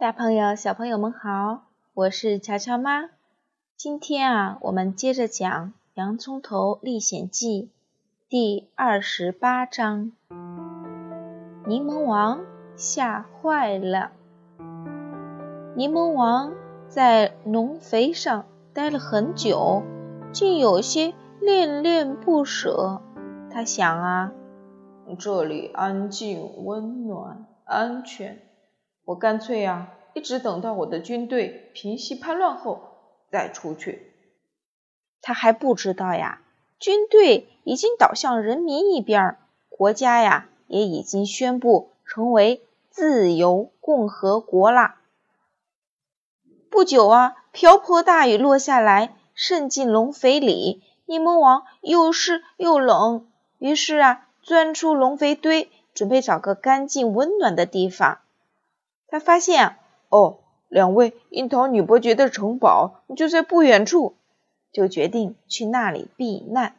大朋友、小朋友们好，我是乔乔妈。今天啊，我们接着讲《洋葱头历险记》第二十八章。柠檬王吓坏了。柠檬王在农肥上待了很久，竟有些恋恋不舍。他想啊，这里安静、温暖、安全。我干脆呀，一直等到我的军队平息叛乱后再出去。他还不知道呀，军队已经倒向人民一边，国家呀也已经宣布成为自由共和国啦。不久啊，瓢泼大雨落下来，渗进龙肥里。柠檬王又湿又冷，于是啊，钻出龙肥堆，准备找个干净温暖的地方。他发现，哦，两位樱桃女伯爵的城堡就在不远处，就决定去那里避难。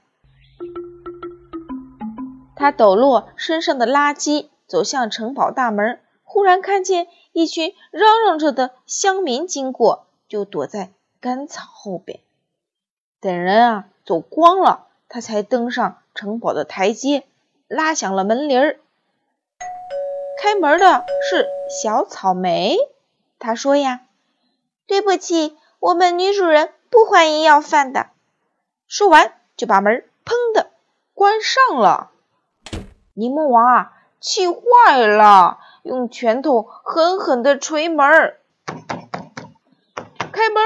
他抖落身上的垃圾，走向城堡大门，忽然看见一群嚷嚷着的乡民经过，就躲在干草后边。等人啊走光了，他才登上城堡的台阶，拉响了门铃儿。开门的是小草莓，他说呀：“对不起，我们女主人不欢迎要饭的。”说完就把门砰的关上了。柠檬王啊，气坏了，用拳头狠狠地捶门：“开门，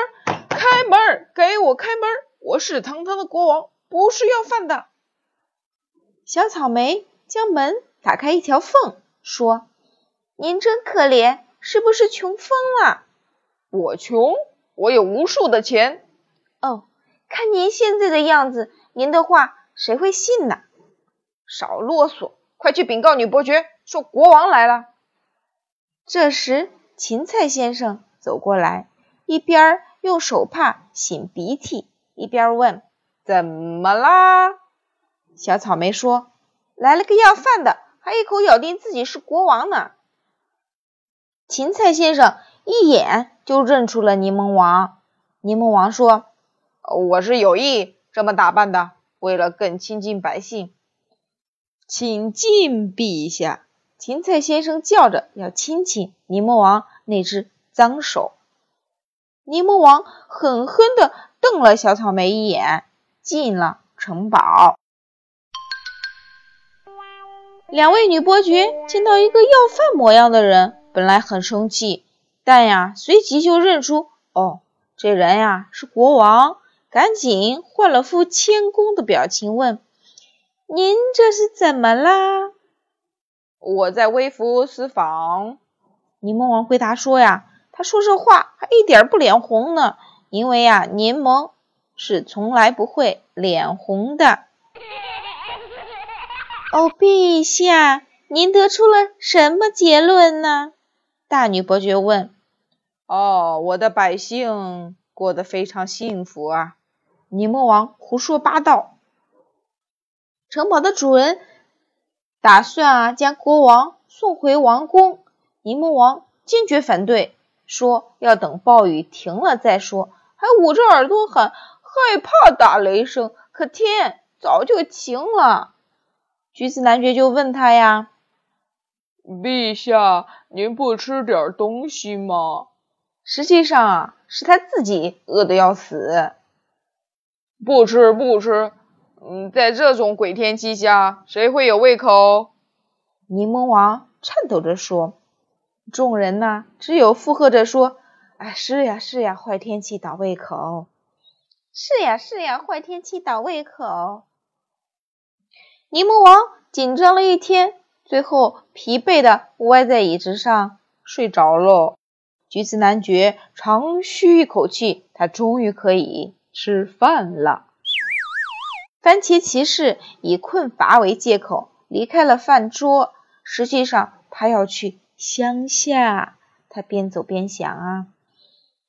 开门，给我开门！我是堂堂的国王，不是要饭的。”小草莓将门打开一条缝。说：“您真可怜，是不是穷疯了？”“我穷，我有无数的钱。”“哦，看您现在的样子，您的话谁会信呢？”“少啰嗦，快去禀告女伯爵，说国王来了。”这时，芹菜先生走过来，一边用手帕擤鼻涕，一边问：“怎么啦？”小草莓说：“来了个要饭的。”还一口咬定自己是国王呢。芹菜先生一眼就认出了柠檬王。柠檬王说：“我是有意这么打扮的，为了更亲近百姓。”请进，陛下！芹菜先生叫着要亲亲柠檬王那只脏手。柠檬王狠狠地瞪了小草莓一眼，进了城堡。两位女伯爵见到一个要饭模样的人，本来很生气，但呀，随即就认出，哦，这人呀是国王，赶紧换了副谦恭的表情，问：“您这是怎么啦？”“我在微服私访。”柠檬王回答说：“呀，他说这话还一点不脸红呢，因为呀，柠檬是从来不会脸红的。”哦，陛下，您得出了什么结论呢？大女伯爵问。哦，我的百姓过得非常幸福啊！柠檬王胡说八道。城堡的主人打算啊，将国王送回王宫。柠檬王坚决反对，说要等暴雨停了再说，还捂着耳朵喊，害怕打雷声。可天早就晴了。橘子男爵就问他呀：“陛下，您不吃点东西吗？”实际上啊，是他自己饿得要死。不吃不吃，嗯，在这种鬼天气下，谁会有胃口？柠檬王颤抖着说。众人呢，只有附和着说：“哎，是呀是呀，坏天气倒胃口。是呀是呀，坏天气倒胃口。”柠檬王紧张了一天，最后疲惫的歪在椅子上睡着了。橘子男爵长吁一口气，他终于可以吃饭了。番茄骑士以困乏为借口离开了饭桌，实际上他要去乡下。他边走边想啊，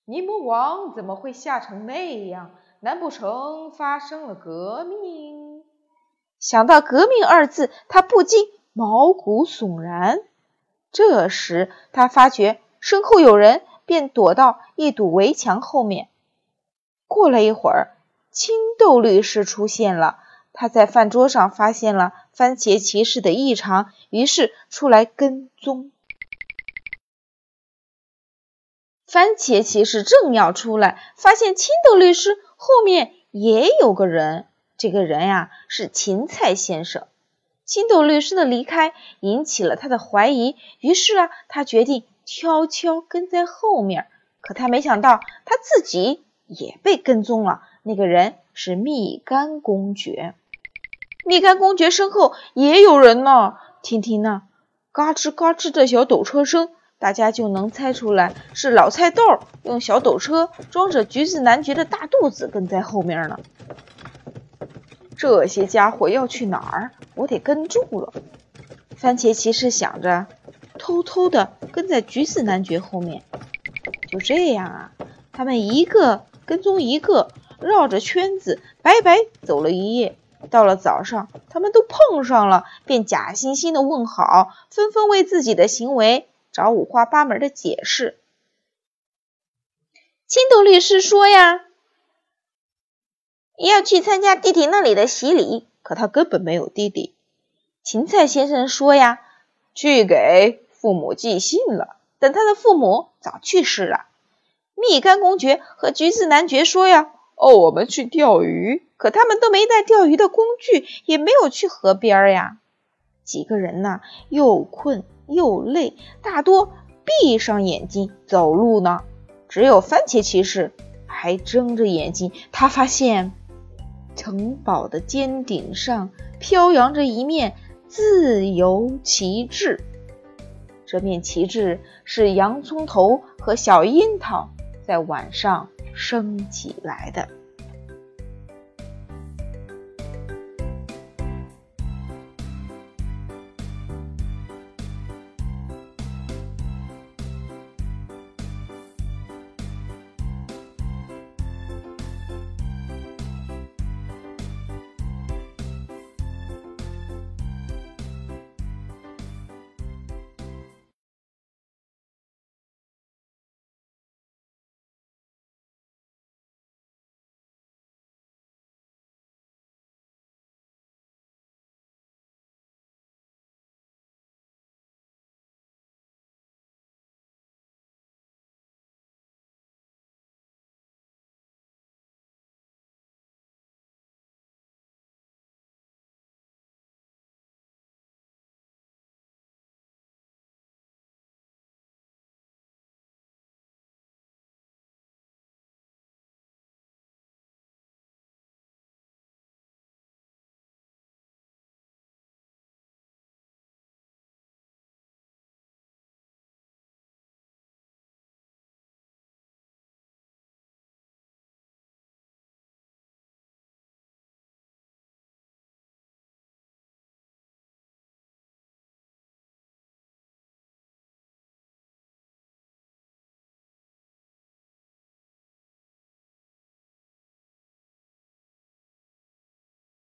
尼魔王怎么会吓成那样？难不成发生了革命？想到“革命”二字，他不禁毛骨悚然。这时，他发觉身后有人，便躲到一堵围墙后面。过了一会儿，青豆律师出现了。他在饭桌上发现了番茄骑士的异常，于是出来跟踪。番茄骑士正要出来，发现青豆律师后面也有个人。这个人呀，是芹菜先生。青豆律师的离开引起了他的怀疑，于是啊，他决定悄悄跟在后面。可他没想到，他自己也被跟踪了。那个人是蜜柑公爵。蜜柑公爵身后也有人呢。听听那嘎吱嘎吱的小斗车声，大家就能猜出来是老菜豆用小斗车装着橘子男爵的大肚子跟在后面呢。这些家伙要去哪儿？我得跟住了。番茄骑士想着，偷偷的跟在橘子男爵后面。就这样啊，他们一个跟踪一个，绕着圈子白白走了一夜。到了早上，他们都碰上了，便假惺惺的问好，纷纷为自己的行为找五花八门的解释。青豆律师说呀。要去参加弟弟那里的洗礼，可他根本没有弟弟。芹菜先生说呀，去给父母寄信了，等他的父母早去世了。蜜柑公爵和橘子男爵说呀，哦，我们去钓鱼，可他们都没带钓鱼的工具，也没有去河边呀。几个人呐，又困又累，大多闭上眼睛走路呢。只有番茄骑士还睁着眼睛，他发现。城堡的尖顶上飘扬着一面自由旗帜，这面旗帜是洋葱头和小樱桃在晚上升起来的。